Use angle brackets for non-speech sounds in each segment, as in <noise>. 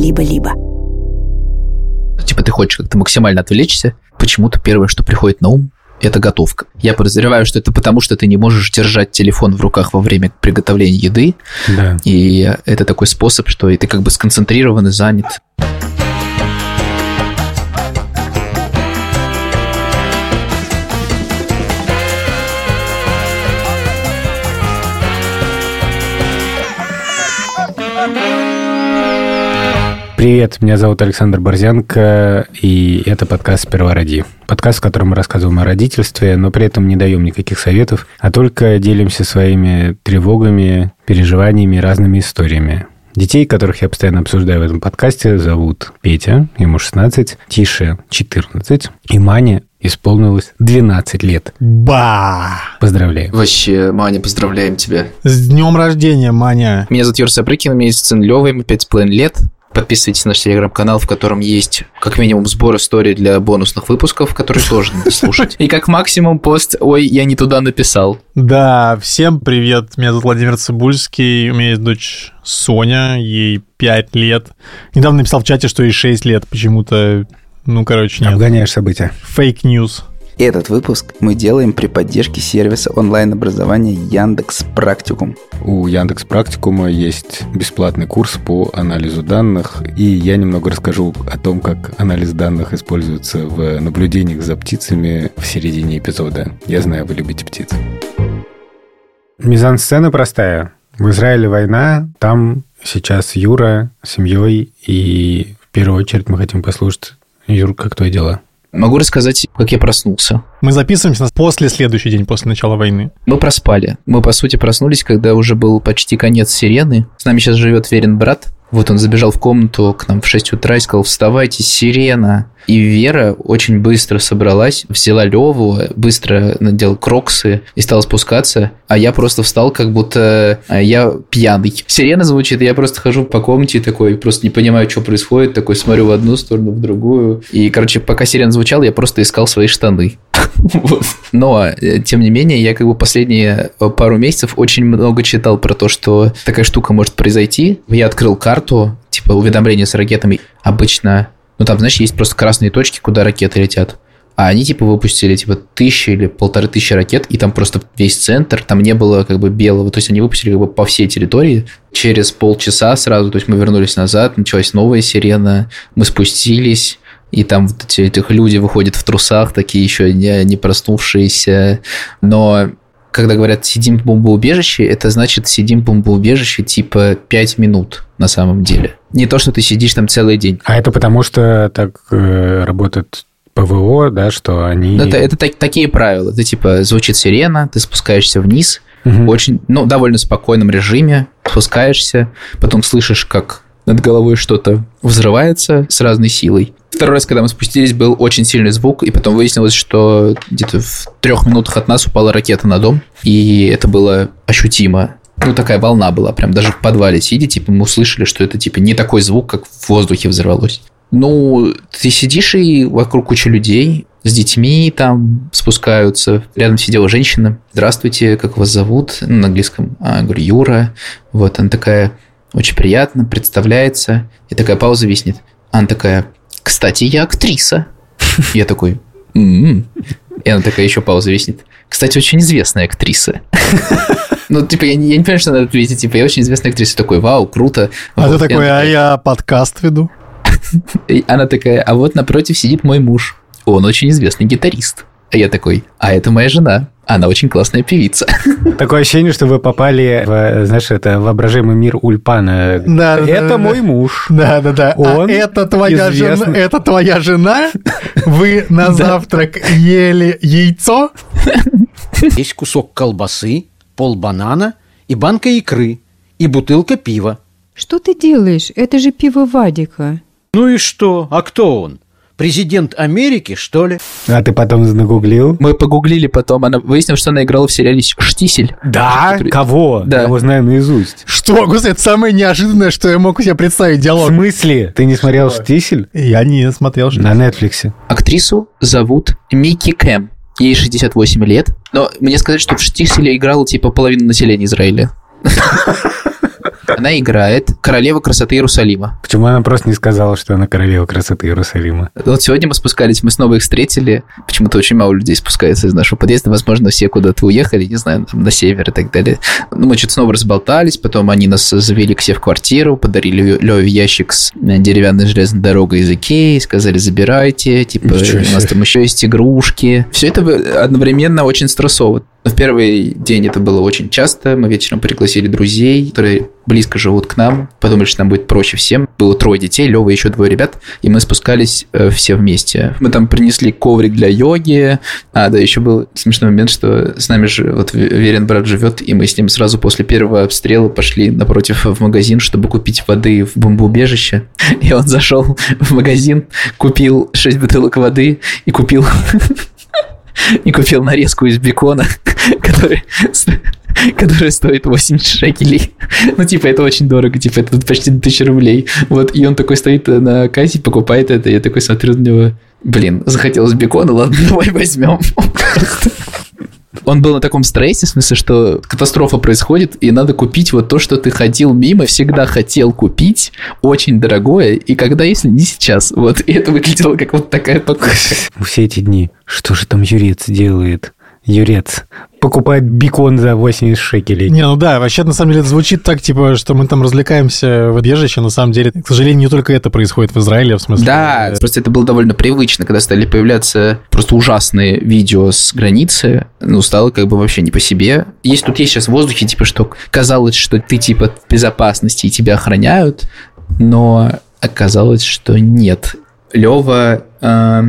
либо-либо. Типа ты хочешь как-то максимально отвлечься, почему-то первое, что приходит на ум, это готовка. Я подозреваю, что это потому, что ты не можешь держать телефон в руках во время приготовления еды. Да. И это такой способ, что и ты как бы сконцентрирован и занят. Привет, меня зовут Александр Борзянко, и это подкаст «Сперва роди». Подкаст, в котором мы рассказываем о родительстве, но при этом не даем никаких советов, а только делимся своими тревогами, переживаниями, разными историями. Детей, которых я постоянно обсуждаю в этом подкасте, зовут Петя, ему 16, Тише 14, и Мане исполнилось 12 лет. Ба! Поздравляю. Вообще, Маня, поздравляем тебя. С днем рождения, Маня! Меня зовут Юра Сапрыкин, у меня есть сын Лёва, ему 5,5 лет. Подписывайтесь на наш телеграм-канал, в котором есть как минимум сбор историй для бонусных выпусков, которые тоже надо слушать. И как максимум пост «Ой, я не туда написал». Да, всем привет, меня зовут Владимир Цибульский, у меня есть дочь Соня, ей 5 лет. Недавно написал в чате, что ей 6 лет, почему-то, ну, короче, нет. Обгоняешь события. Fake news. Этот выпуск мы делаем при поддержке сервиса онлайн-образования Яндекс Практикум. У Яндекс Практикума есть бесплатный курс по анализу данных, и я немного расскажу о том, как анализ данных используется в наблюдениях за птицами в середине эпизода. Я знаю, вы любите птиц. Мизансцена простая. В Израиле война, там сейчас Юра с семьей, и в первую очередь мы хотим послушать, Юр, как твои дела? Могу рассказать, как я проснулся. Мы записываемся после следующий день после начала войны. Мы проспали. Мы, по сути, проснулись, когда уже был почти конец сирены. С нами сейчас живет Верин брат. Вот он забежал в комнату к нам в 6 утра и сказал, вставайте, сирена. И Вера очень быстро собралась, взяла Леву, быстро надел кроксы и стала спускаться. А я просто встал, как будто а, я пьяный. Сирена звучит, и я просто хожу по комнате такой, просто не понимаю, что происходит, такой смотрю в одну сторону, в другую. И, короче, пока сирена звучала, я просто искал свои штаны. <laughs> Но, э, тем не менее, я как бы последние э, пару месяцев очень много читал про то, что такая штука может произойти. Я открыл карту, типа уведомления с ракетами. Обычно, ну там, знаешь, есть просто красные точки, куда ракеты летят. А они типа выпустили типа тысячи или полторы тысячи ракет, и там просто весь центр, там не было как бы белого. То есть они выпустили как бы по всей территории. Через полчаса сразу, то есть мы вернулись назад, началась новая сирена, мы спустились, и там вот эти этих люди выходят в трусах, такие еще не, не проснувшиеся. Но когда говорят «сидим в бомбоубежище», это значит «сидим в бомбоубежище» типа 5 минут на самом деле. Не то, что ты сидишь там целый день. А это потому, что так э, работает ПВО, да, что они... Это, это так, такие правила. Ты типа звучит сирена, ты спускаешься вниз, Мгм. очень, ну, довольно спокойном режиме, спускаешься, потом слышишь, как над головой что-то взрывается с разной силой. Второй раз, когда мы спустились, был очень сильный звук, и потом выяснилось, что где-то в трех минутах от нас упала ракета на дом, и это было ощутимо. Ну, такая волна была, прям даже в подвале сидя, типа, мы услышали, что это, типа, не такой звук, как в воздухе взорвалось. Ну, ты сидишь, и вокруг куча людей, с детьми там спускаются. Рядом сидела женщина. Здравствуйте, как вас зовут? На английском. А, говорю, Юра. Вот, она такая, очень приятно, представляется. И такая пауза виснет. Она такая, кстати, я актриса. Я такой, «М-м». И она такая, еще пауза виснет. Кстати, очень известная актриса. Ну, типа, я не, я не понимаю, что надо ответить. Типа, я очень известная актриса. Такой, вау, круто. А Вот. ты такой, а я подкаст веду. <laughs> она такая, а вот напротив сидит мой муж. Он очень известный гитарист. А я такой, а это моя жена. Она очень классная певица. <laughs> Такое ощущение, что вы попали в, знаешь, это воображаемый мир Ульпана. Да, это да, мой да. муж. Да, да, да. Он а это твоя жена. известный. Это твоя жена. Вы на завтрак ели яйцо. Есть кусок колбасы, пол банана и банка икры, и бутылка пива. Что ты делаешь? Это же пиво Вадика. Ну и что? А кто он? Президент Америки, что ли? А ты потом нагуглил? Мы погуглили потом, она выяснила, что она играла в сериале «Штисель». Да? Который- Кого? Да. Я его знаю наизусть. Что, господи, это самое неожиданное, что я мог себе представить В диалог. смысле? Ты не смотрел «Штисель»? Я не смотрел, что... На Нетфликсе. Актрису зовут Микки Кэм. Ей 68 лет. Но мне сказать, что в «Штиселе» играла типа половина населения Израиля. Она играет королева красоты Иерусалима. Почему она просто не сказала, что она королева красоты Иерусалима? Вот сегодня мы спускались, мы снова их встретили. Почему-то очень мало людей спускается из нашего подъезда. Возможно, все куда-то уехали, не знаю, там, на север и так далее. Ну, мы что-то снова разболтались, потом они нас завели к себе в квартиру, подарили Леве ящик с э, деревянной железной дорогой из Икеи, сказали, забирайте, типа, у нас там еще есть игрушки. Все это одновременно очень стрессово. Но в первый день это было очень часто. Мы вечером пригласили друзей, которые близко живут к нам. Подумали, что нам будет проще всем. Было трое детей, Лева и еще двое ребят. И мы спускались э, все вместе. Мы там принесли коврик для йоги. А, да, еще был смешной момент, что с нами же вот Верен брат живет, и мы с ним сразу после первого обстрела пошли напротив в магазин, чтобы купить воды в бомбоубежище. <laughs> И он зашел в магазин, купил 6 бутылок воды и купил <laughs> <laughs> и купил нарезку из бекона, <laughs> который, которая стоит 80 шекелей. <laughs> Ну, типа, это очень дорого, типа, это почти 1000 рублей. Вот, и он такой стоит на кассе, покупает это, я такой смотрю на него, блин, захотелось бекона, ладно, давай возьмем. Он был на таком стрессе, в смысле, что катастрофа происходит, и надо купить вот то, что ты ходил мимо, всегда хотел купить, очень дорогое, и когда, если не сейчас. Вот, и это выглядело как вот такая покупка. Все эти дни. Что же там Юрец делает? Юрец покупает бекон за 80 шекелей. Не, ну да, вообще на самом деле это звучит так, типа, что мы там развлекаемся в убежище, на самом деле, к сожалению, не только это происходит в Израиле, в смысле. Да, э, просто это было довольно привычно, когда стали появляться просто ужасные видео с границы, ну, стало как бы вообще не по себе. Есть тут есть сейчас в воздухе, типа, что казалось, что ты, типа, в безопасности и тебя охраняют, но оказалось, что нет. Лева, э,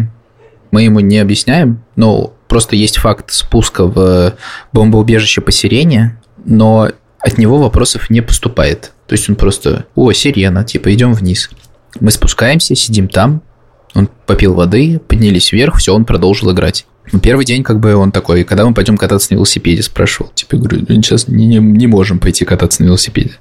мы ему не объясняем, но просто есть факт спуска в бомбоубежище по сирене, но от него вопросов не поступает. То есть он просто, о, сирена, типа, идем вниз. Мы спускаемся, сидим там, он попил воды, поднялись вверх, все, он продолжил играть. Ну, Первый день, как бы он такой, когда мы пойдем кататься на велосипеде, спрашивал. Типа, говорю, «Ну, сейчас не, не, не можем пойти кататься на велосипеде.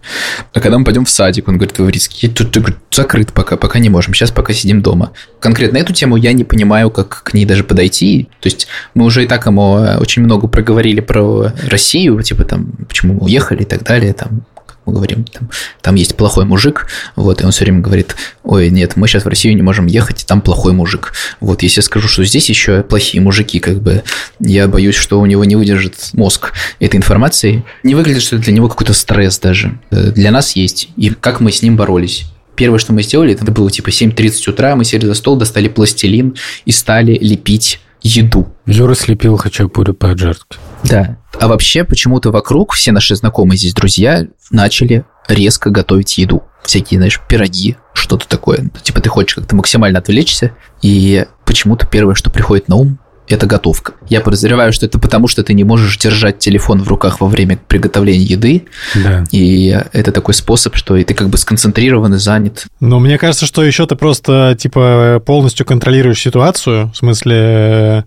А когда мы пойдем в садик, он говорит, Ваврицкий, тут ты, говорит, закрыт пока, пока не можем, сейчас пока сидим дома. Конкретно эту тему я не понимаю, как к ней даже подойти. То есть мы уже и так ему э, очень много проговорили про Россию, типа там, почему мы уехали и так далее, там, мы говорим, там, там есть плохой мужик, вот, и он все время говорит, ой, нет, мы сейчас в Россию не можем ехать, там плохой мужик. Вот, если я скажу, что здесь еще плохие мужики, как бы, я боюсь, что у него не выдержит мозг этой информации. Не выглядит, что для него какой-то стресс даже. Э, Для нас есть. И как мы с ним боролись. Первое, что мы сделали, это было типа 7.30 утра, мы сели за стол, достали пластилин и стали лепить еду. Юра слепил хачапури по-аджарски. Да. А вообще, почему-то вокруг все наши знакомые здесь друзья начали резко готовить еду. Всякие, знаешь, пироги, что-то такое. Типа ты хочешь как-то максимально отвлечься, и почему-то первое, что приходит на ум, это готовка. Я подозреваю, что это потому, что ты не можешь держать телефон в руках во время приготовления еды, Да. и это такой способ, что и ты как бы сконцентрирован и занят. Но мне кажется, что еще ты просто, типа, полностью контролируешь ситуацию, в смысле, э,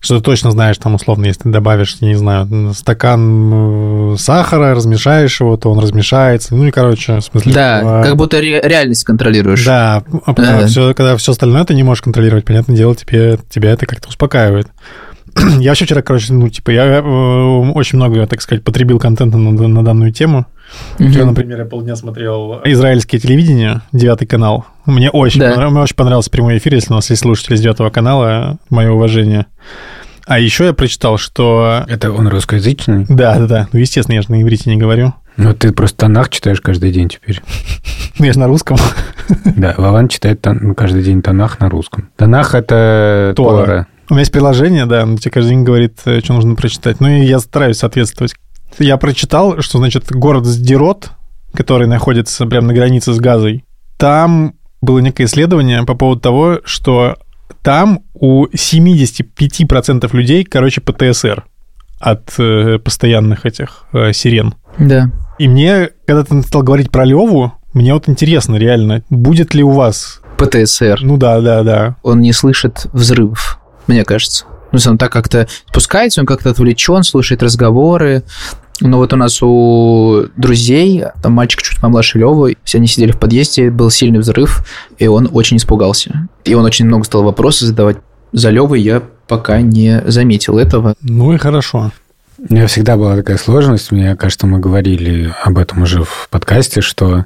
что ты точно знаешь, там, условно, если ты добавишь, я не знаю, стакан сахара, размешаешь его, то он размешается. Ну и, короче, в смысле... Да, типа, как будто ре- реальность контролируешь. Да, а когда, Да. все, когда все остальное ты не можешь контролировать, понятное дело, тебе, тебя это как-то успокаивает. <clears throat> Я вообще вчера, короче, ну, типа, я э, очень много, так сказать, потребил контента на, на данную тему. Мгм. Вчера, например, я полдня смотрел израильское телевидение, девятый канал. Мне очень, Да. понрав- мне очень понравился прямой эфир, если у нас есть слушатели с девятого канала, мое уважение. А еще я прочитал, что... Это он русскоязычный? Да, да, да. Ну, естественно, я же на иврите не говорю. Ну, ты просто Танах читаешь каждый день теперь. Ну, я же на русском. Да, Вован читает каждый день Танах на русском. Танах – это Тора. У меня есть приложение, да, оно тебе каждый день говорит, э, что нужно прочитать. Ну, и я стараюсь соответствовать. Я прочитал, что, значит, город Сдерот, который находится прямо на границе с Газой, там было некое исследование по поводу того, что там у 75% людей, короче, ПТСР от э, постоянных этих э, сирен. Да. И мне, когда ты стал говорить про Леву, мне вот интересно реально, будет ли у вас... ПТСР. Ну да, да, да. он не слышит взрывов, мне кажется. Ну, он так как-то спускается, он как-то отвлечен, слушает разговоры. Но вот у нас у друзей, там мальчик чуть помладше Лёвы, все они сидели в подъезде, был сильный взрыв, и он очень испугался. И он очень много стал вопросы задавать. За Лёвой я пока не заметил этого. Ну и хорошо. У меня всегда была такая сложность, мне кажется, мы говорили об этом уже в подкасте, что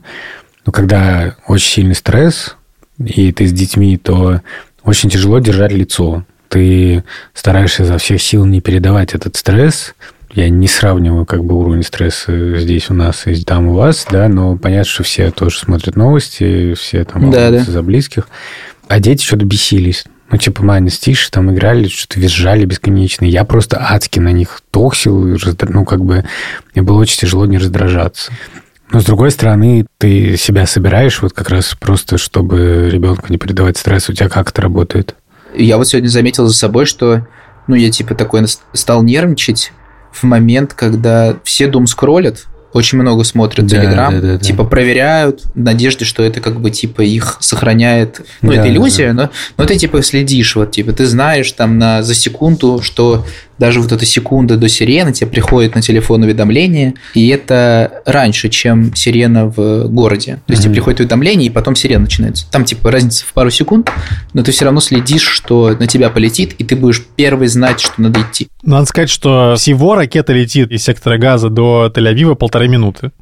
ну, когда очень сильный стресс, и ты с детьми, то очень тяжело держать лицо. Ты стараешься за всех сил не передавать этот стресс. Я не сравниваю как бы уровень стресса здесь у нас и там у вас, да, но понятно, что все тоже смотрят новости, все там Да, да. за близких. А дети что-то бесились. Ну, типа, Майнес Тиш, там играли, что-то визжали бесконечно. Я просто адски на них токсил. Ну, как бы, мне было очень тяжело не раздражаться. Но, с другой стороны, ты себя собираешь вот как раз просто, чтобы ребенку не передавать стресс. У тебя как это работает? Я вот сегодня заметил за собой, что, ну, я типа такой стал нервничать в момент, когда все дум скроллят, очень много смотрят Да, Телеграм, да, да, да. типа проверяют, в надежде, что это как бы типа их сохраняет. Ну, Да, это да, иллюзия, но, но ты типа следишь, вот типа ты знаешь там на за секунду, что даже вот эта секунда до сирены тебе приходит на телефон уведомление, и это раньше, чем сирена в городе. То есть тебе Мгм. приходит уведомление, и потом сирена начинается. Там типа разница в пару секунд, но ты все равно следишь, что на тебя полетит, и ты будешь первый знать, что надо идти. Надо сказать, что всего ракета летит из сектора газа до Тель-Авива полторы минуты.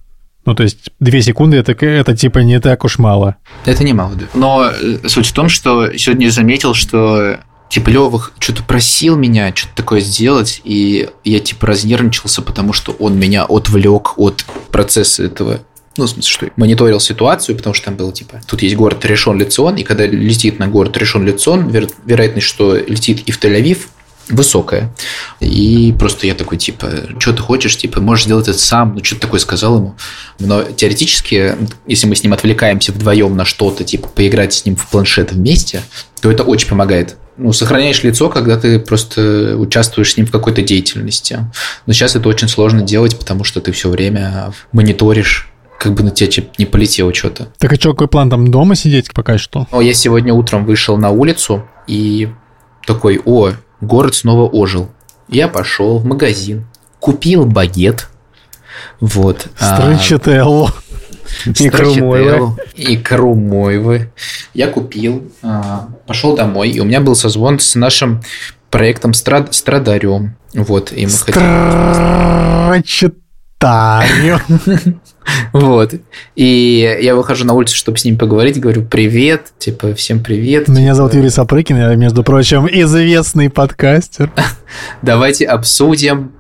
Ну, то есть две секунды это, это типа не так уж мало. Это немало, да. Но э, суть в том, что сегодня я заметил, что Лёва что-то просил меня что-то такое сделать, и я типа разнервничался, потому что он меня отвлек от процесса этого. Ну, в смысле, что мониторил ситуацию, потому что там было типа, тут есть город решен Лицион, и когда летит на город решен Лицион, веро- вероятность, что летит и в Тель-Авив, высокая. И просто я такой, типа, что ты хочешь, типа, можешь сделать это сам, ну, что-то такое сказал ему. Но теоретически, если мы с ним отвлекаемся вдвоем на что-то, типа, поиграть с ним в планшет вместе, то это очень помогает. Ну, сохраняешь лицо, когда ты просто участвуешь с ним в какой-то деятельности. Но сейчас это очень сложно делать, потому что ты все время мониторишь, как бы на тебя чё- не полетело что-то. Так а что, какой план там дома сидеть пока что? Но я сегодня утром вышел на улицу и такой, о, город снова ожил. Я пошел в магазин, купил багет, вот. а, Строчителло. Икру мойвы. Икру мойвы. Я купил, а, пошел домой, и у меня был созвон с нашим проектом Страд- Страдариум. Вот, и мы Строчитанию. <laughs> Вот. И я выхожу на улицу, чтобы с ним поговорить, говорю, привет, типа, всем привет. Меня типа, зовут Юрий Сапрыкин, я, между прочим, известный подкастер. <laughs> давайте обсудим.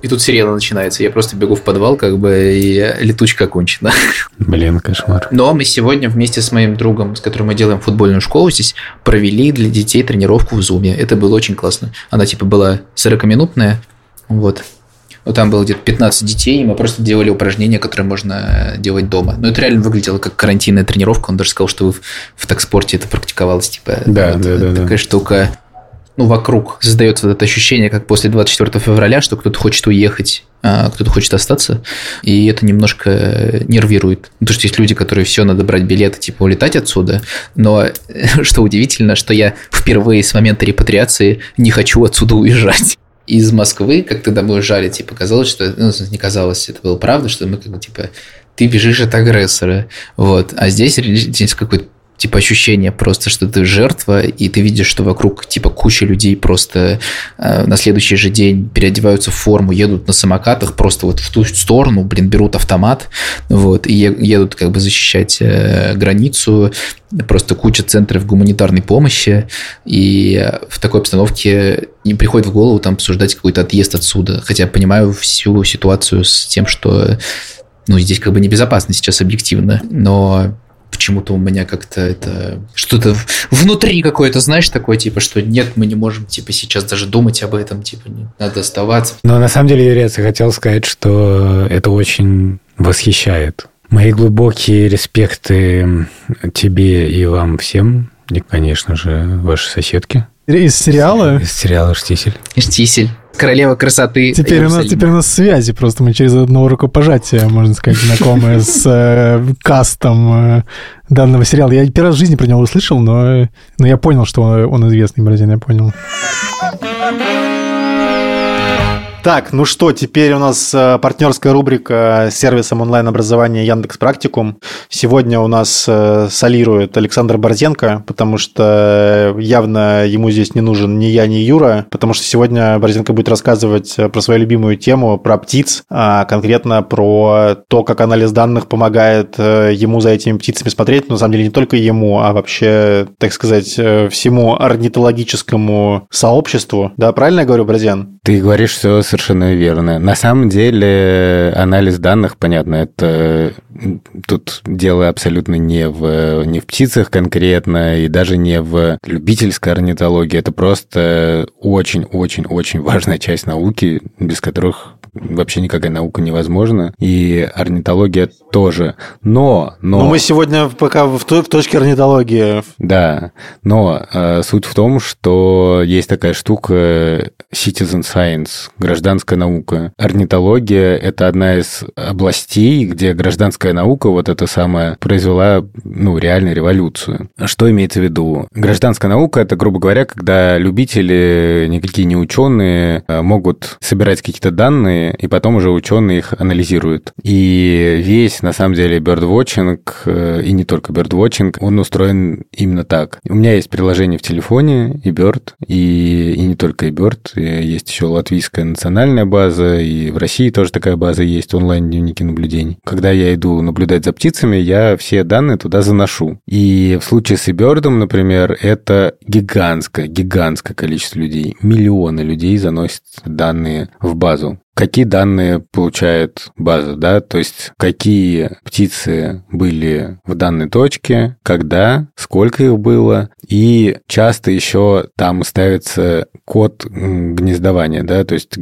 И тут сирена начинается. Я просто бегу в подвал, как бы, и летучка окончена. Блин, кошмар. Но мы сегодня вместе с моим другом, с которым мы делаем футбольную школу здесь, провели для детей тренировку в Зуме. Это было очень классно. Она типа была 40-минутная, вот. Вот там было где-то 15 детей, и мы просто делали упражнения, которые можно делать дома. Но это реально выглядело как карантинная тренировка. Он даже сказал, что в, в такспорте это практиковалось. Типа, Да, вот да, да, да. Такая штука. Ну, вокруг создается вот это ощущение, как после 24 февраля, что кто-то хочет уехать, а кто-то хочет остаться, и это немножко нервирует. Ну, Потому что есть люди, которые все, надо брать билеты, типа улетать отсюда, но <laughs> что удивительно, что я впервые с момента репатриации не хочу отсюда уезжать. Из Москвы, как тогда мы уезжали, типа, казалось, что... Ну, не казалось, это было правда, что мы как бы, типа, ты бежишь от агрессора, вот. А здесь, здесь какой-то типа ощущение просто, что ты жертва, и ты видишь, что вокруг типа куча людей просто э, на следующий же день переодеваются в форму, едут на самокатах просто вот в ту сторону, блин, берут автомат, вот, и едут как бы защищать э, границу, просто куча центров гуманитарной помощи, и в такой обстановке не приходит в голову там обсуждать какой-то отъезд отсюда, хотя я понимаю всю ситуацию с тем, что ну, здесь как бы небезопасно сейчас объективно, но почему-то у меня как-то это что-то внутри какое-то, знаешь, такое, типа, что нет, мы не можем, типа, сейчас даже думать об этом, типа, не, надо оставаться. Но на самом деле, Юрий, я хотел сказать, что это очень восхищает. Мои глубокие респекты тебе и вам всем, и, конечно же, вашей соседке Из сериала из сериала «Штисель». Штисель, королева красоты. Теперь у, нас, теперь у нас связи просто. Мы через одно рукопожатие, можно сказать, знакомы с э, кастом э, данного сериала. Я первый раз в жизни про него услышал, но, но я понял, что он известный бразин, я понял. Так, ну что, теперь у нас э, партнерская рубрика с сервисом онлайн-образования Яндекс Практикум. Сегодня у нас э, солирует Александр Борзенко, потому что явно ему здесь не нужен ни я, ни Юра, потому что сегодня Борзенко будет рассказывать э, про свою любимую тему, про птиц, а конкретно про то, как анализ данных помогает э, ему за этими птицами смотреть, но на самом деле не только ему, а вообще, так сказать, э, всему орнитологическому сообществу. Да, правильно я говорю, Борзен? Ты говоришь все совершенно верно. На самом деле анализ данных, понятно, это тут дело абсолютно не в, не в птицах конкретно и даже не в любительской орнитологии. Это просто очень-очень-очень важная часть науки, без которых вообще никакая наука невозможна, и орнитология тоже. Но, но... Но мы сегодня пока в, в точке орнитологии. Да, но э, суть в том, что есть такая штука citizen science, гражданская наука. Орнитология – это одна из областей, где гражданская наука, вот эта самая, произвела, ну, реальную революцию. Что имеется в виду? Гражданская наука – это, грубо говоря, когда любители, никакие не ученые, э, могут собирать какие-то данные, и потом уже ученые их анализируют. И весь, на самом деле, бердвотчинг, э, и не только бердвотчинг, он устроен именно так. У меня есть приложение в телефоне, и Bird, и, и не только и Bird, есть еще латвийская национальная база, и в России тоже такая база есть, онлайн-дневники наблюдений. Когда я иду наблюдать за птицами, я все данные туда заношу. И в случае с Эбердом, например, это гигантское, гигантское количество людей. Миллионы людей заносят данные в базу какие данные получает база, да, то есть какие птицы были в данной точке, когда, сколько их было, и часто еще там ставится код гнездования, да, то есть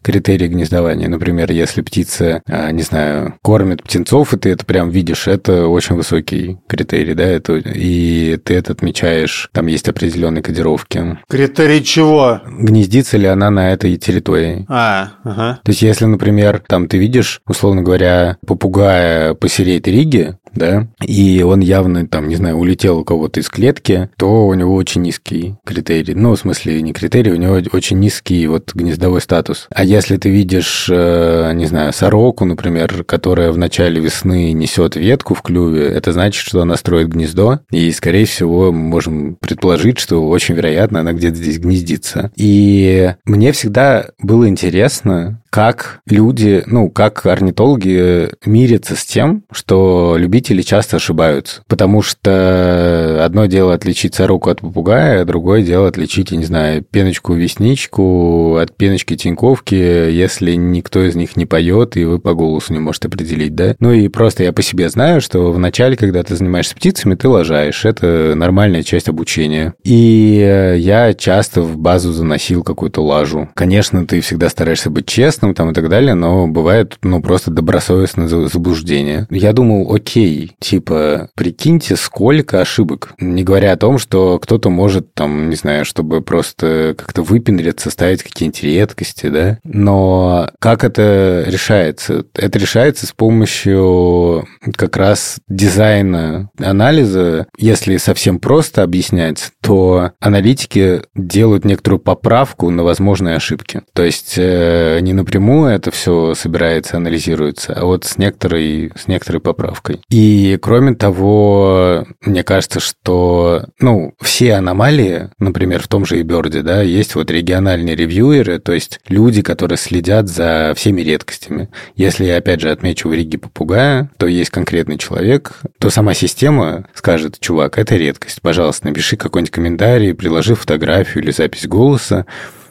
критерии гнездования. Например, если птица, а, не знаю, кормит птенцов, и ты это прям видишь, это очень высокий критерий, да, это, и ты это отмечаешь, там есть определенные кодировки. Критерий чего? Гнездится ли она на этой территории? А, ага. То есть, если, например, там ты видишь, условно говоря, попугая посереть Риги, да, и он явно, там, не знаю, улетел у кого-то из клетки, то у него очень низкий критерий. Ну, в смысле, не критерий, у него очень низкий вот гнездовой статус. А если ты видишь, э, не знаю, сороку, например, которая в начале весны несет ветку в клюве, это значит, что она строит гнездо, и, скорее всего, мы можем предположить, что очень вероятно она где-то здесь гнездится. И мне всегда было интересно, как люди, ну, как орнитологи мирятся с тем, что любители часто ошибаются. Потому что одно дело отличить сороку от попугая, а другое дело отличить, я не знаю, пеночку-весничку от пеночки-тиньковки, если никто из них не поет, и вы по голосу не можете определить, да? Ну и просто я по себе знаю, что вначале, когда ты занимаешься птицами, ты лажаешь. Это нормальная часть обучения. И я часто в базу заносил какую-то лажу. Конечно, ты всегда стараешься быть честным там и так далее, но бывает, ну, просто добросовестное заблуждение. Я думал, окей, типа, прикиньте, сколько ошибок. Не говоря о том, что кто-то может, там, не знаю, чтобы просто как-то выпендриться, ставить какие-нибудь редкости, да, но как это решается? Это решается с помощью как раз дизайна анализа. Если совсем просто объяснять, то аналитики делают некоторую поправку на возможные ошибки. То есть э, не, напрямую это все собирается, анализируется, а вот с некоторой, с некоторой поправкой. И кроме того, мне кажется, что, ну, все аномалии, например, в том же и Берде, да, есть вот региональные ревьюеры, то есть люди, которые следят за всеми редкостями. Если я, опять же, отмечу в Риге попугая, то есть конкретный человек, то сама система скажет, чувак, это редкость, пожалуйста, напиши какой-нибудь комментарий, приложи фотографию или запись голоса,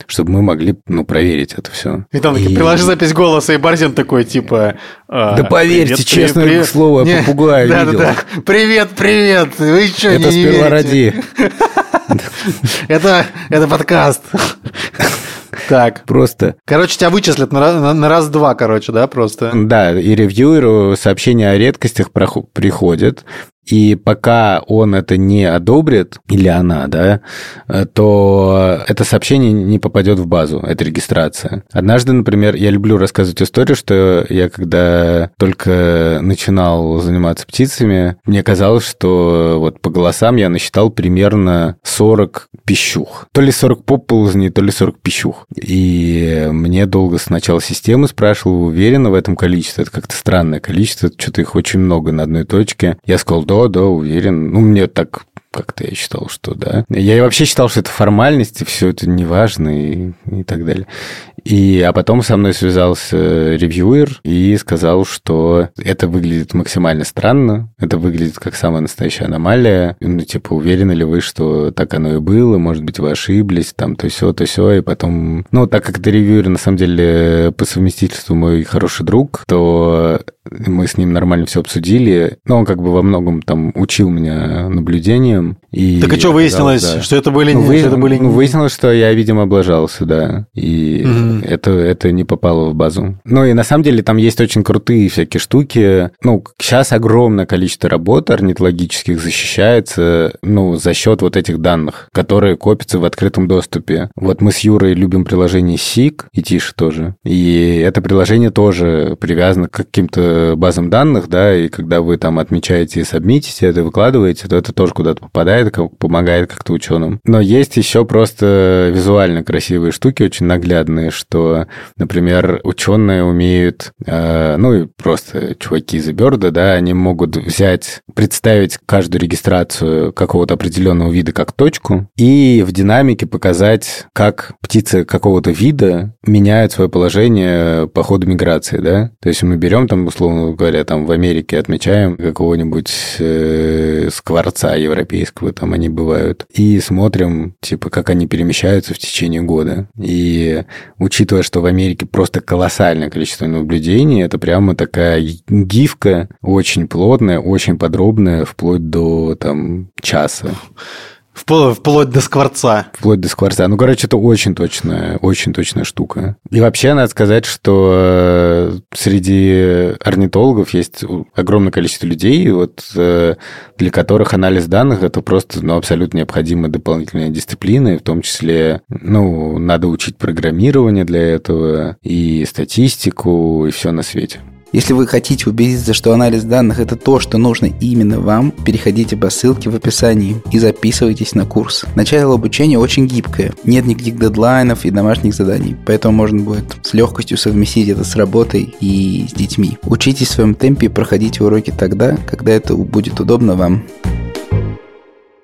чтобы мы могли, ну, проверить это все. И там и... приложи запись голоса, и Барзин такой, типа... А, да поверьте, привет, честное привет, слово, не, попугая да, видел. Да, да. Привет, привет, вы что, это не, не ради. <laughs> Это, это подкаст. Так. Просто. Короче, тебя вычислят на, на, на раз-два, короче, да, просто? Да, и ревьюеру сообщения о редкостях приходят, И пока он это не одобрит, или она, да, э, то это сообщение не попадет в базу, эта регистрация. Однажды, например, я люблю рассказывать историю, что я когда только начинал заниматься птицами, мне казалось, что вот по голосам я насчитал примерно 40 пищух. То ли 40 поползней, то ли 40 пищух. И мне долго сначала система спрашивала, уверена в этом количестве. Это как-то странное количество, что-то их очень много на одной точке. Я сказал, да, да, уверен. Ну, мне так как-то я считал, что да. Я вообще считал, что это формальности, все это неважно и, и так далее. И, а потом со мной связался ревьюер и сказал, что это выглядит максимально странно, это выглядит как самая настоящая аномалия. Ну, типа, уверены ли вы, что так оно и было, может быть, вы ошиблись, там, то все, то все, и потом... Ну, так как это ревьюер, на самом деле, по совместительству мой хороший друг, то мы с ним нормально все обсудили. Ну, он как бы во многом там учил меня наблюдением. И так а что выяснилось, да. что это были... Ну, вы... что это были... ну, выяснилось, что я, видимо, облажался, да. И угу. это, это не попало в базу. Ну, и на самом деле там есть очень крутые всякие штуки. Ну, сейчас огромное количество работ орнитологических защищается, ну, за счет вот этих данных, которые копятся в открытом доступе. Вот мы с Юрой любим приложение SIG, и Тише тоже. И это приложение тоже привязано к каким-то базам данных, да, и когда вы там отмечаете и сабмитите это, выкладываете, то это тоже куда-то попадает, помогает как-то ученым. Но есть еще просто визуально красивые штуки, очень наглядные, что, например, ученые умеют, э, ну и просто чуваки из Берда, да, они могут взять, представить каждую регистрацию какого-то определенного вида как точку и в динамике показать, как птицы какого-то вида меняют свое положение по ходу миграции, да. То есть мы берем там, условно говоря, там в Америке отмечаем какого-нибудь э, скворца европейского, там они бывают, и смотрим, типа, как они перемещаются в течение года. И учитывая, что в Америке просто колоссальное количество наблюдений, это прямо такая гифка, очень плотная, очень подробная, вплоть до там часа. Вплоть, до скворца. Вплоть до скворца. Ну, короче, это очень точная, очень точная штука. И вообще, надо сказать, что э, среди орнитологов есть огромное количество людей, вот, э, для которых анализ данных – это просто ну, абсолютно необходимая дополнительная дисциплина, и в том числе, ну, надо учить программирование для этого, и статистику, и все на свете. Если вы хотите убедиться, что анализ данных это то, что нужно именно вам, переходите по ссылке в описании и записывайтесь на курс. Начало обучения очень гибкое, нет никаких дедлайнов и домашних заданий, поэтому можно будет с легкостью совместить это с работой и с детьми. Учитесь в своем темпе и проходите уроки тогда, когда это будет удобно вам.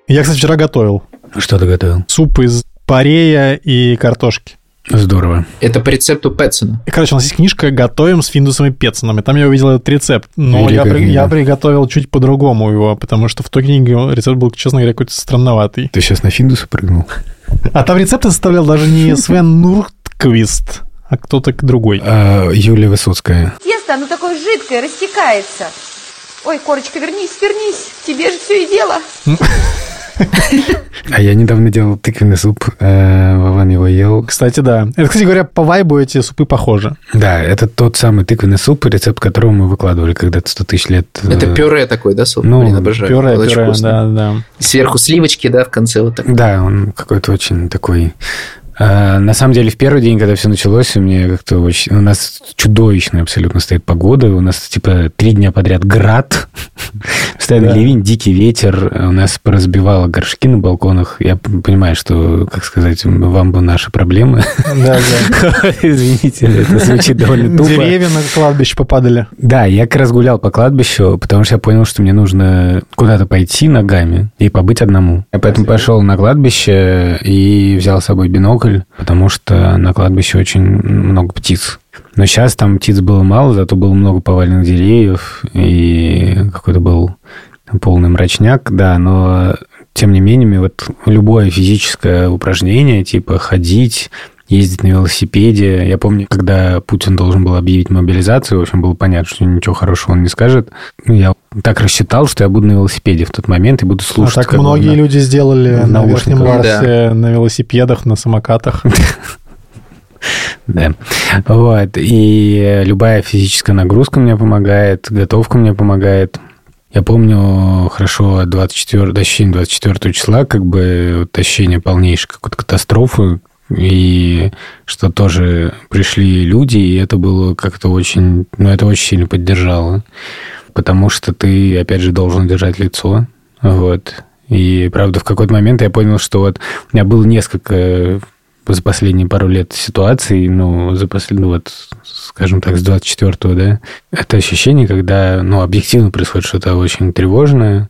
Я, кстати, вчера готовил. Что ты готовил? Суп из парея и картошки. Здорово. Это по рецепту Пэтсона. Короче, у нас есть книжка «Готовим с Финдусом и Петсоном», и там я увидел этот рецепт. Но я, при, я приготовил чуть по-другому его, потому что в той книге рецепт был, честно говоря, какой-то странноватый. Ты сейчас на Финдуса прыгнул? А там рецепты составлял даже не Свен Нуртквист, а кто-то другой. А, Юлия Высоцкая. Тесто, оно такое жидкое, растекается. Ой, Корочка, вернись, вернись, тебе же все и дело. <laughs> <laughs> А я недавно делал тыквенный суп, э, Вован его ел. Кстати, да. Это, кстати говоря, по вайбу эти супы похожи. Да, это тот самый тыквенный суп, рецепт которого мы выкладывали когда-то 100 тысяч лет. Э, это пюре такой, да, суп? Ну, Блин, обожаю. Пюре, Очень пюре, да, да. Сверху сливочки, да, в конце вот так. Да, он какой-то очень такой на самом деле, в первый день, когда все началось, у меня как-то очень... У нас чудовищная абсолютно стоит погода. У нас, типа, три дня подряд град. <laughs> Постоянно да. ливень, дикий ветер. У нас поразбивало горшки на балконах. Я понимаю, что, как сказать, вам бы наши проблемы. Да, да. <laughs> Извините, это звучит довольно тупо. Деревья на кладбище попадали. Да, я как раз гулял по кладбищу, потому что я понял, что мне нужно куда-то пойти ногами и побыть одному. Я поэтому пошел на кладбище и взял с собой бинокль бинокль, потому что на кладбище очень много птиц. Но сейчас там птиц было мало, зато было много поваленных деревьев, и какой-то был полный мрачняк, да, но тем не менее, вот любое физическое упражнение, типа ходить, ездить на велосипеде. Я помню, когда Путин должен был объявить мобилизацию, в общем, было понятно, что ничего хорошего он не скажет. Ну, я так рассчитал, что я буду на велосипеде в тот момент и буду слушать. А так многие на, люди сделали на, на Верхнем Марсе, да. на велосипедах, на самокатах. <laughs> Да. Вот. И любая физическая нагрузка мне помогает, готовка мне помогает. Я помню хорошо 24, ощущение 24 числа, как бы вот ощущение полнейшей какой-то катастрофы, и что тоже пришли люди, и это было как-то очень... Ну, это очень сильно поддержало. Потому что ты, опять же, должен держать лицо. Вот. И, правда, в какой-то момент я понял, что вот у меня было несколько за последние пару лет ситуаций, ну, за последние, вот, скажем так, с 24-го, да, это ощущение, когда, ну, объективно происходит что-то очень тревожное,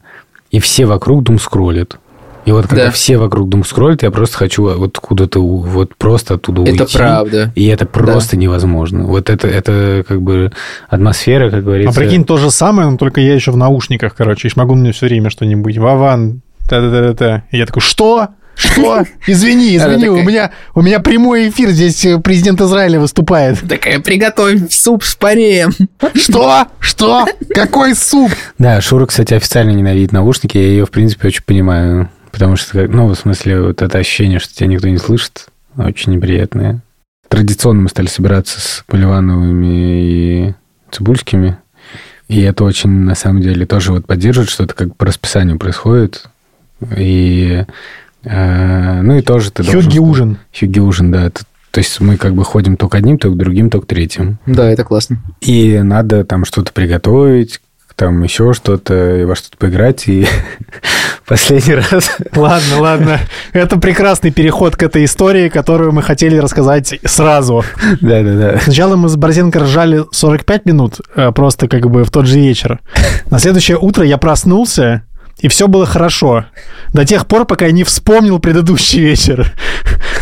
и все вокруг дум скроллят. И вот когда Да. все вокруг дум скроллят, я просто хочу вот куда-то, вот просто оттуда уйти. Это правда. И это просто невозможно. Вот это, это как бы атмосфера, как А говорится. прикинь, то же самое, но только я еще в наушниках, короче, и могу мне все время что-нибудь. Вован, та-та-та-та. И я такой, что? Что? Извини, извини, у меня, у меня прямой эфир, здесь э, президент Израиля выступает. Такая, приготовь суп с пареем. Что? Что? Какой суп? Да, Шура, кстати, официально ненавидит наушники, я ее, в принципе, очень понимаю. Потому что, ну, в смысле, вот это ощущение, что тебя никто не слышит, очень неприятное. Традиционно мы стали собираться с Поливановыми и Цибульскими. И это очень, на самом деле, тоже вот поддерживает, что это как по расписанию происходит. И, э, ну, и тоже ты должен... Хюгги ужин. Хюгги ужин, да. Это- то есть мы как бы ходим то к одним, то к другим, то к третьим. Да, это классно. И надо там что-то приготовить, там еще что-то, во что-то поиграть. И <laughs> последний раз... Ладно, ладно. Это прекрасный переход к этой истории, которую мы хотели рассказать сразу. Да-да-да. Сначала мы с Борзенко ржали 45 минут, э, просто как бы в тот же вечер. На следующее утро я проснулся, и все было хорошо. До тех пор, пока я не вспомнил предыдущий вечер.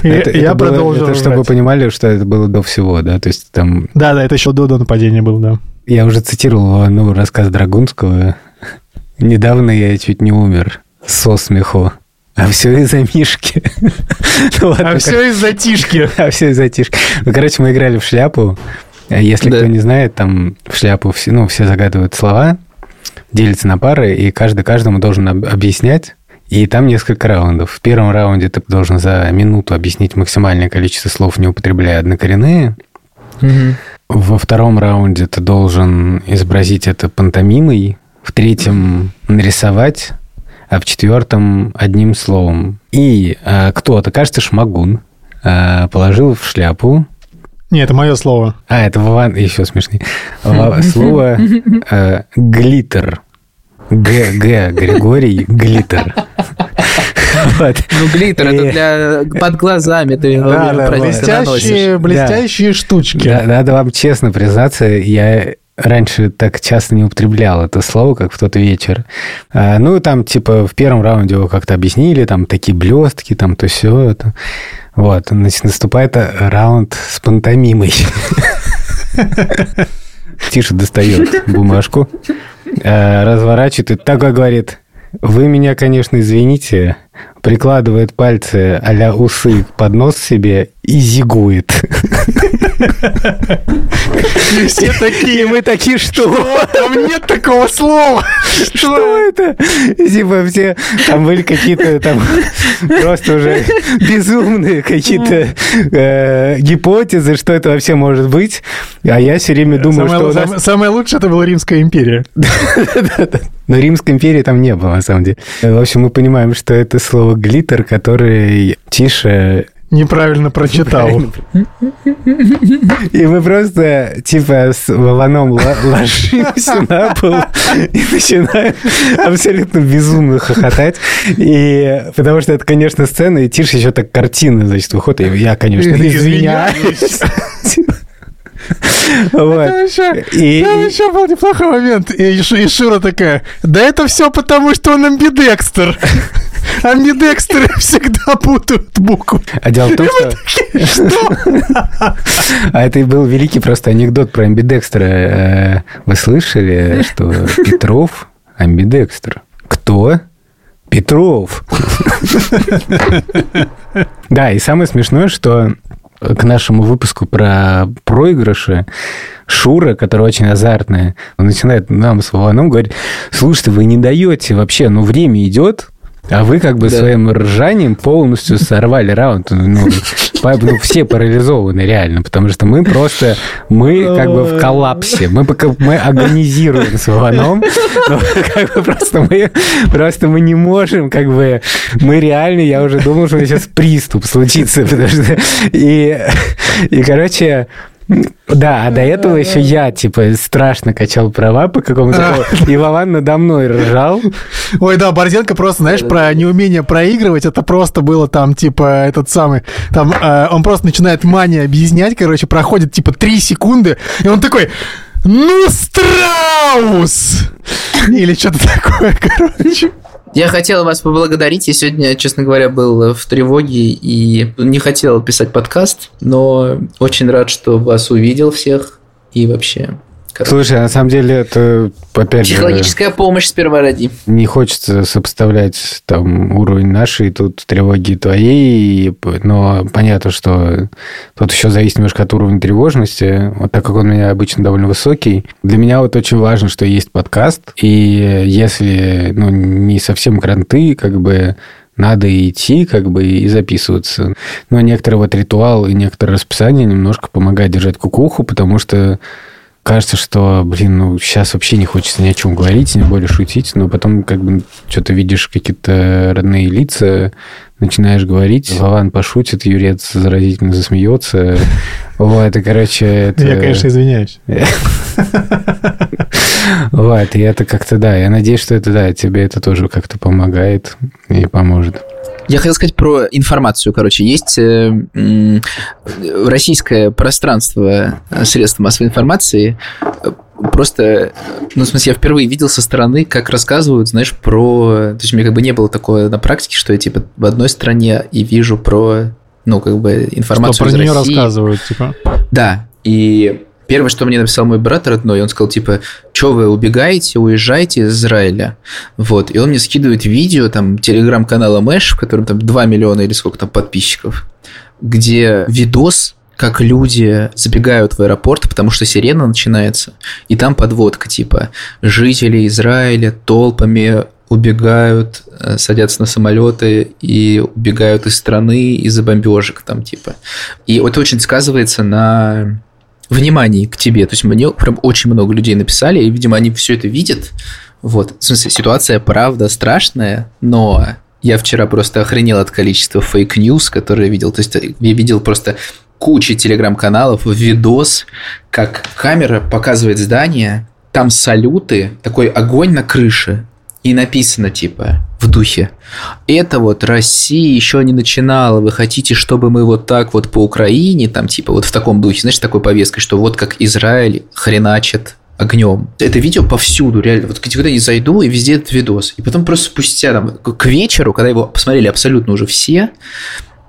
Это, я это было- продолжил это чтобы вы понимали, что это было до всего, да? То есть там... Да, да, это еще до, до нападения был, да. Я уже цитировал ну, рассказ Драгунского. Недавно я чуть не умер со смеху. А все из-за Мишки. Ну, ладно, А все из-за тишки. <laughs> А все из-за тишки. Ну, короче, мы играли в шляпу. Если Да. кто не знает, там в шляпу все, ну, все загадывают слова, делятся на пары, и каждый каждому должен об- объяснять. И там несколько раундов. В первом раунде ты должен за минуту объяснить максимальное количество слов, не употребляя однокоренные. Во втором раунде ты должен изобразить это пантомимой. В третьем нарисовать, а в четвертом одним словом. И а, кто-то, кажется, шмагун, а, положил в шляпу. Не, это мое слово. А, это Вован, еще смешнее. Во- Слово а, <laughs> глиттер. Г, Г, Григорий, глиттер. Вот. Ну, глиттер, И- это для под глазами ты Да, да, про- блестящие, блестящие штучки. Да, надо вам честно признаться, я раньше так часто не употреблял это слово, как в тот вечер. А, ну, там, типа, в первом раунде его как-то объяснили, там, такие блестки, там, то все это. Вот, значит, наступает раунд с пантомимой. <laughs> Тише достает бумажку, э, разворачивает и такой говорит, вы меня, конечно, извините, прикладывает пальцы а усы под нос себе и зигует. И все такие, мы такие, что? там нет такого слова. Что это? Типа все, там были какие-то там просто уже безумные какие-то э, гипотезы, что это вообще может быть. А я все время думаю, что самое лучшее это была Римская империя. <laughs> Но Римской империи там не было, на самом деле. В общем, мы понимаем, что это слово глиттер, который тише Неправильно прочитал. И мы просто, типа, с Вованом ла- ложимся <laughs> на пол и начинаем абсолютно безумно хохотать. И потому что это, конечно, сцена, и Тише еще так картина, значит, выходит. И я, конечно, извиняюсь. Вот. Там еще, И- там еще был неплохой момент. И, и Шура такая, да это все потому, что он амбидекстер. Амбидекстеры всегда путают буквы. А дело в том, что... Что? А это и был великий просто анекдот про амбидекстера. Э, Вы слышали, что Петров амбидекстер? Кто? Петров. Да, и самое смешное, что к нашему выпуску про проигрыши Шура, которая очень азартная, он начинает нам с Вованом говорить, слушайте, вы не даете вообще, ну время идет, А вы как бы Да. своим ржанием полностью сорвали раунд. Ну, ну, все парализованы реально, потому что мы просто, мы как бы в коллапсе. Мы, пока, мы агонизируем с Иваном, но как бы просто мы, просто мы не можем, как бы, мы реально, я уже думал, что сейчас приступ случится, потому что... И, и короче, да, а до этого еще я, типа, страшно качал права по какому-то... И Вован надо мной ржал. Ой, да, Борзенко просто, знаешь, про неумение проигрывать, это просто было там, типа, этот самый, там, э, он просто начинает мания объяснять, короче, проходит, типа, три секунды, и он такой, ну, страус! Или что-то такое, <laughs> короче. Я хотел вас поблагодарить. Я сегодня, честно говоря, был в тревоге и не хотел писать подкаст, но очень рад, что вас увидел всех и вообще. Короче, Слушай, а на самом деле это, опять же, Психологическая помощь сперва ради. не хочется сопоставлять там уровень нашей, тут тревоги твоей, но понятно, что тут еще зависит немножко от уровня тревожности. Вот так как он у меня обычно довольно высокий, для меня вот очень важно, что есть подкаст, и если ну, не совсем кранты, как бы надо идти, как бы, и записываться. Но некоторый вот ритуал и некоторое расписание немножко помогает держать кукуху, потому что кажется, что, блин, ну, сейчас вообще не хочется ни о чем говорить, тем более шутить, но потом как бы что-то видишь какие-то родные лица, начинаешь говорить, Вован пошутит, Юрец заразительно засмеется. <laughs> Вот, и, короче, это... Я, конечно, извиняюсь. <laughs> Вот, и это как-то, да, я надеюсь, что это, да, тебе это тоже как-то помогает и поможет. Я хотел сказать про информацию. Короче, есть э, м, российское пространство э, средств массовой информации. э, Просто, ну, в смысле, я впервые видел со стороны, как рассказывают, знаешь, про... То есть, у меня как бы не было такое на практике, что я, типа, в одной стране и вижу про, ну, как бы, Что информацию про из нее России. рассказывают, типа. Да, и первое, что мне написал мой брат родной, он сказал, типа, что вы убегаете, уезжаете из Израиля? Вот, и он мне скидывает видео, там, телеграм-канала Мэш, в котором там 2 миллиона или сколько там подписчиков, где видос, как люди забегают в аэропорт, потому что сирена начинается, и там подводка, типа, жители Израиля толпами убегают, э, садятся на самолеты и убегают из страны из-за бомбежек там типа. И это очень сказывается на внимании к тебе. То есть мне прям очень много людей написали, и, видимо, они все это видят. Вот. В смысле, ситуация правда страшная, но я вчера просто охренел от количества fake news, которые видел. То есть я видел просто кучу телеграм-каналов, видос, как камера показывает здание, там салюты, такой огонь на крыше, и написано типа в духе это вот Россия еще не начинала, вы хотите, чтобы мы вот так вот по Украине, там типа вот в таком духе, знаешь, такой повесткой, что вот как Израиль хреначит огнем. Это видео повсюду, реально. Вот куда не зайду, и везде этот видос. И потом просто спустя там, к вечеру, когда его посмотрели абсолютно уже все,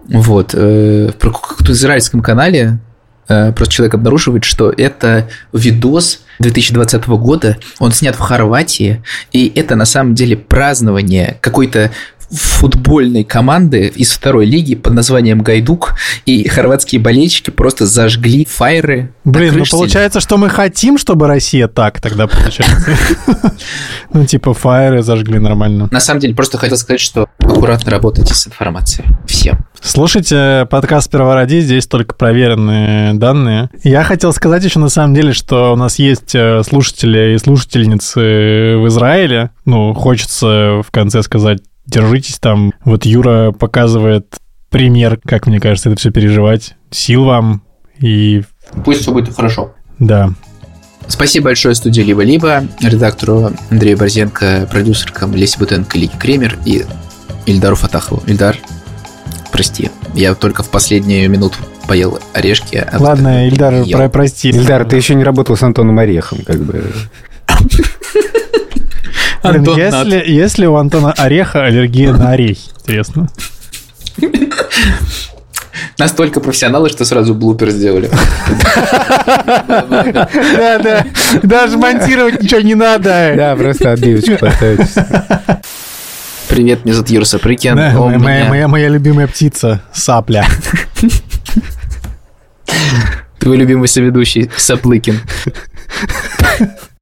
вот, э, в израильском канале просто человек обнаруживает, что это видос 2020 года, он снят в Хорватии, и это на самом деле празднование какой-то футбольной команды из второй лиги под названием Гайдук, и хорватские болельщики просто зажгли фаеры. на Блин, ну получается, что мы хотим, чтобы Россия так тогда получается. <laughs> Ну, типа, фаеры зажгли нормально. На самом деле, просто хотел сказать, что аккуратно работайте с информацией. Всем. Слушайте подкаст «Первороди», здесь только проверенные данные. Я хотел сказать еще на самом деле, что у нас есть э, слушатели и слушательницы в Израиле. Ну, хочется в конце сказать, держитесь там. Вот Юра показывает пример, как мне кажется, это все переживать. Сил вам и Пусть все будет хорошо. да. Спасибо большое студии «Либо-либо», редактору Андрею Борзенко, продюсеркам Лесе Бутенко, Лике Кремер и Ильдару Фатахову. Ильдар, прости, я только в последнюю минуту поел орешки. а вот Ладно, это Ильдар, ел. про- прости. Ильдар, ты еще не работал с Антоном Орехом, как бы. <laughs> Блин, Антон, если, если у Антона Ореха аллергия на орехи, интересно. Настолько профессионалы, что сразу блупер сделали. Да, да. Даже монтировать ничего не надо. Да, просто отбивочку поставить. Привет, меня зовут Юра Сапрыкин. Да, У моя, моя- меня- моя- моя любимая птица сапля. Твой любимый соведущий Саплыкин.